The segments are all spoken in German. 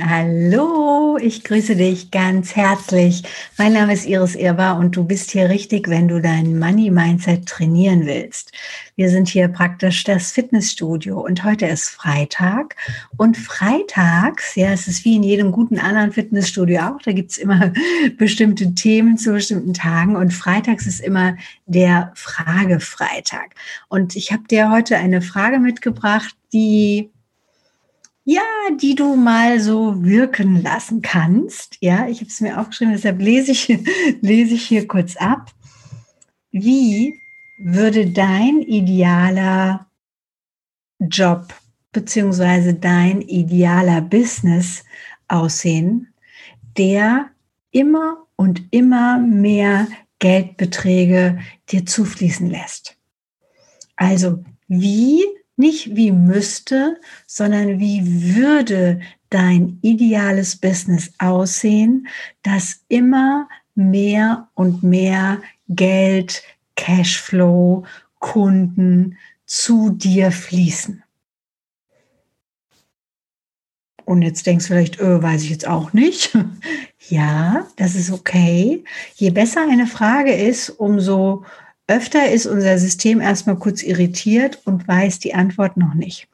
Hallo, ich grüße dich ganz herzlich. Mein Name ist Iris Irber und du bist hier richtig, wenn du dein Money Mindset trainieren willst. Wir sind hier praktisch das Fitnessstudio und heute ist Freitag und freitags, ja, es ist wie in jedem guten anderen Fitnessstudio auch, da gibt's immer bestimmte Themen zu bestimmten Tagen und freitags ist immer der Fragefreitag. Und ich habe dir heute eine Frage mitgebracht, die ja, die du mal so wirken lassen kannst. Ja, ich habe es mir aufgeschrieben, deshalb lese ich, lese ich hier kurz ab. Wie würde dein idealer Job beziehungsweise dein idealer Business aussehen, der immer und immer mehr Geldbeträge dir zufließen lässt? Also, wie nicht wie müsste, sondern wie würde dein ideales Business aussehen, das immer mehr und mehr Geld, Cashflow, Kunden zu dir fließen. Und jetzt denkst du vielleicht, öh, weiß ich jetzt auch nicht. ja, das ist okay. Je besser eine Frage ist, umso Öfter ist unser System erstmal kurz irritiert und weiß die Antwort noch nicht.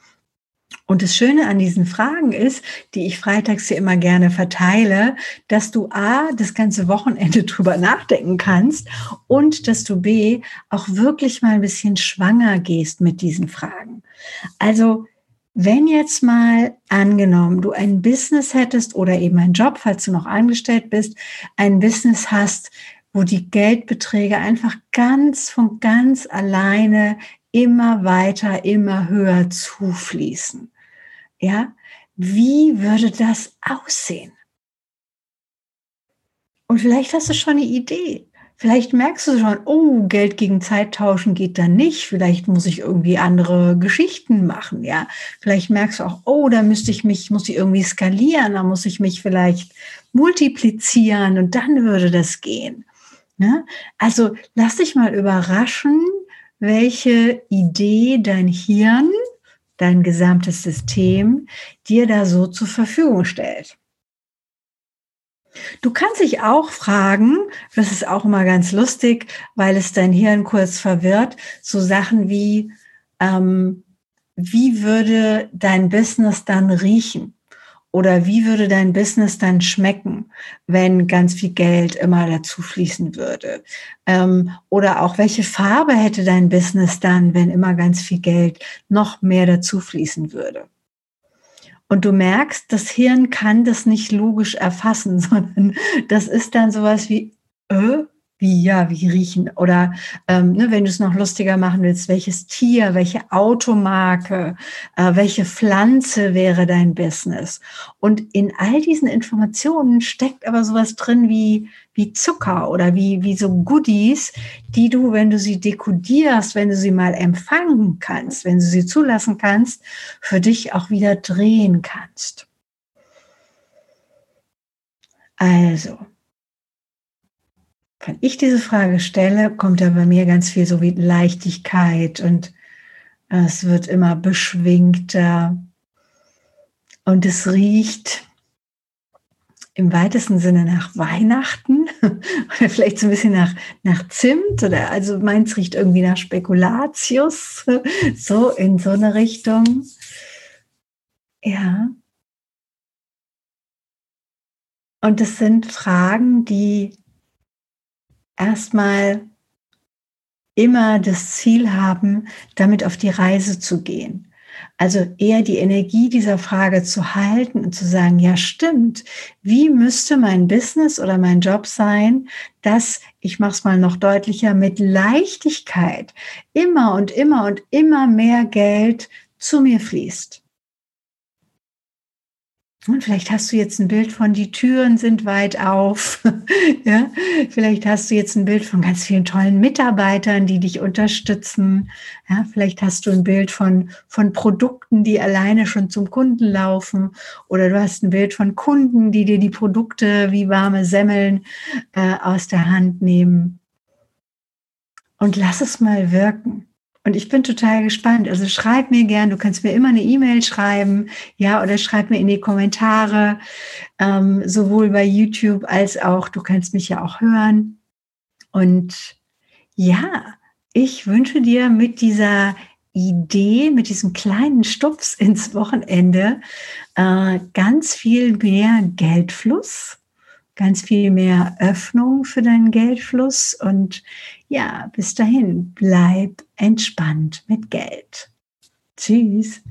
Und das Schöne an diesen Fragen ist, die ich freitags hier immer gerne verteile, dass du A, das ganze Wochenende drüber nachdenken kannst und dass du B, auch wirklich mal ein bisschen schwanger gehst mit diesen Fragen. Also, wenn jetzt mal angenommen, du ein Business hättest oder eben einen Job, falls du noch angestellt bist, ein Business hast, wo die Geldbeträge einfach ganz von ganz alleine immer weiter, immer höher zufließen. Ja, wie würde das aussehen? Und vielleicht hast du schon eine Idee. Vielleicht merkst du schon, oh, Geld gegen Zeit tauschen geht da nicht. Vielleicht muss ich irgendwie andere Geschichten machen, ja. Vielleicht merkst du auch, oh, da müsste ich mich, muss ich irgendwie skalieren, da muss ich mich vielleicht multiplizieren und dann würde das gehen. Ne? Also lass dich mal überraschen, welche Idee dein Hirn, dein gesamtes System dir da so zur Verfügung stellt. Du kannst dich auch fragen, das ist auch immer ganz lustig, weil es dein Hirn kurz verwirrt, so Sachen wie, ähm, wie würde dein Business dann riechen? Oder wie würde dein Business dann schmecken, wenn ganz viel Geld immer dazu fließen würde? Ähm, oder auch welche Farbe hätte dein Business dann, wenn immer ganz viel Geld noch mehr dazu fließen würde? Und du merkst, das Hirn kann das nicht logisch erfassen, sondern das ist dann sowas wie, äh, wie ja, wie riechen oder ähm, ne, wenn du es noch lustiger machen willst, welches Tier, welche Automarke, äh, welche Pflanze wäre dein Business? Und in all diesen Informationen steckt aber sowas drin wie wie Zucker oder wie wie so Goodies, die du, wenn du sie dekodierst, wenn du sie mal empfangen kannst, wenn du sie zulassen kannst, für dich auch wieder drehen kannst. Also, wenn ich diese Frage stelle, kommt da bei mir ganz viel so wie Leichtigkeit und es wird immer beschwingter und es riecht im weitesten Sinne nach Weihnachten oder vielleicht so ein bisschen nach, nach Zimt oder also meins riecht irgendwie nach Spekulatius, so in so eine Richtung. Ja. Und es sind Fragen, die erstmal immer das Ziel haben, damit auf die Reise zu gehen. Also eher die Energie dieser Frage zu halten und zu sagen, ja stimmt, wie müsste mein Business oder mein Job sein, dass, ich mache es mal noch deutlicher, mit Leichtigkeit immer und immer und immer mehr Geld zu mir fließt. Und vielleicht hast du jetzt ein Bild von, die Türen sind weit auf. ja? Vielleicht hast du jetzt ein Bild von ganz vielen tollen Mitarbeitern, die dich unterstützen. Ja? Vielleicht hast du ein Bild von, von Produkten, die alleine schon zum Kunden laufen. Oder du hast ein Bild von Kunden, die dir die Produkte wie warme Semmeln äh, aus der Hand nehmen. Und lass es mal wirken. Und ich bin total gespannt. Also schreib mir gern, du kannst mir immer eine E-Mail schreiben, ja, oder schreib mir in die Kommentare, ähm, sowohl bei YouTube als auch, du kannst mich ja auch hören. Und ja, ich wünsche dir mit dieser Idee, mit diesem kleinen Stups ins Wochenende äh, ganz viel mehr Geldfluss, ganz viel mehr Öffnung für deinen Geldfluss und ja, bis dahin, bleib entspannt mit Geld. Tschüss.